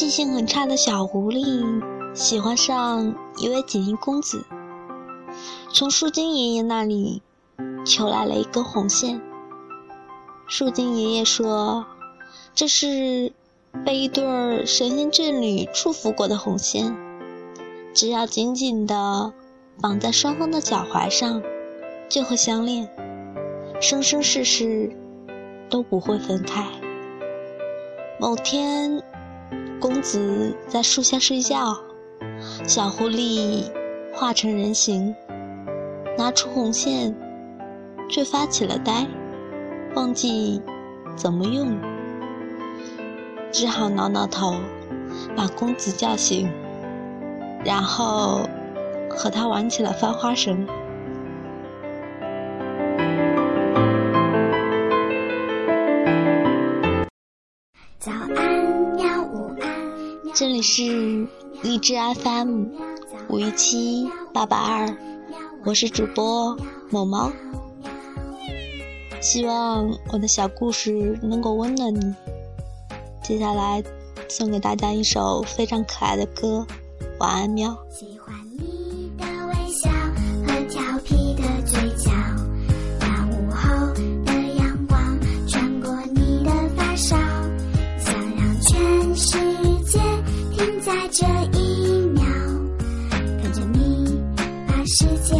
记性很差的小狐狸喜欢上一位锦衣公子，从树精爷爷那里求来了一根红线。树精爷爷说：“这是被一对神仙眷侣祝福过的红线，只要紧紧地绑在双方的脚踝上，就会相恋，生生世世都不会分开。”某天。公子在树下睡觉，小狐狸化成人形，拿出红线，却发起了呆，忘记怎么用，只好挠挠头，把公子叫醒，然后和他玩起了翻花绳。这里是荔枝 FM 五一七八八二，我是主播某猫。希望我的小故事能够温暖你。接下来送给大家一首非常可爱的歌，晚安，喵喜欢你的微笑和调皮的嘴角那午后的阳光穿过你的发梢想让全世。这一秒，看着你把世界。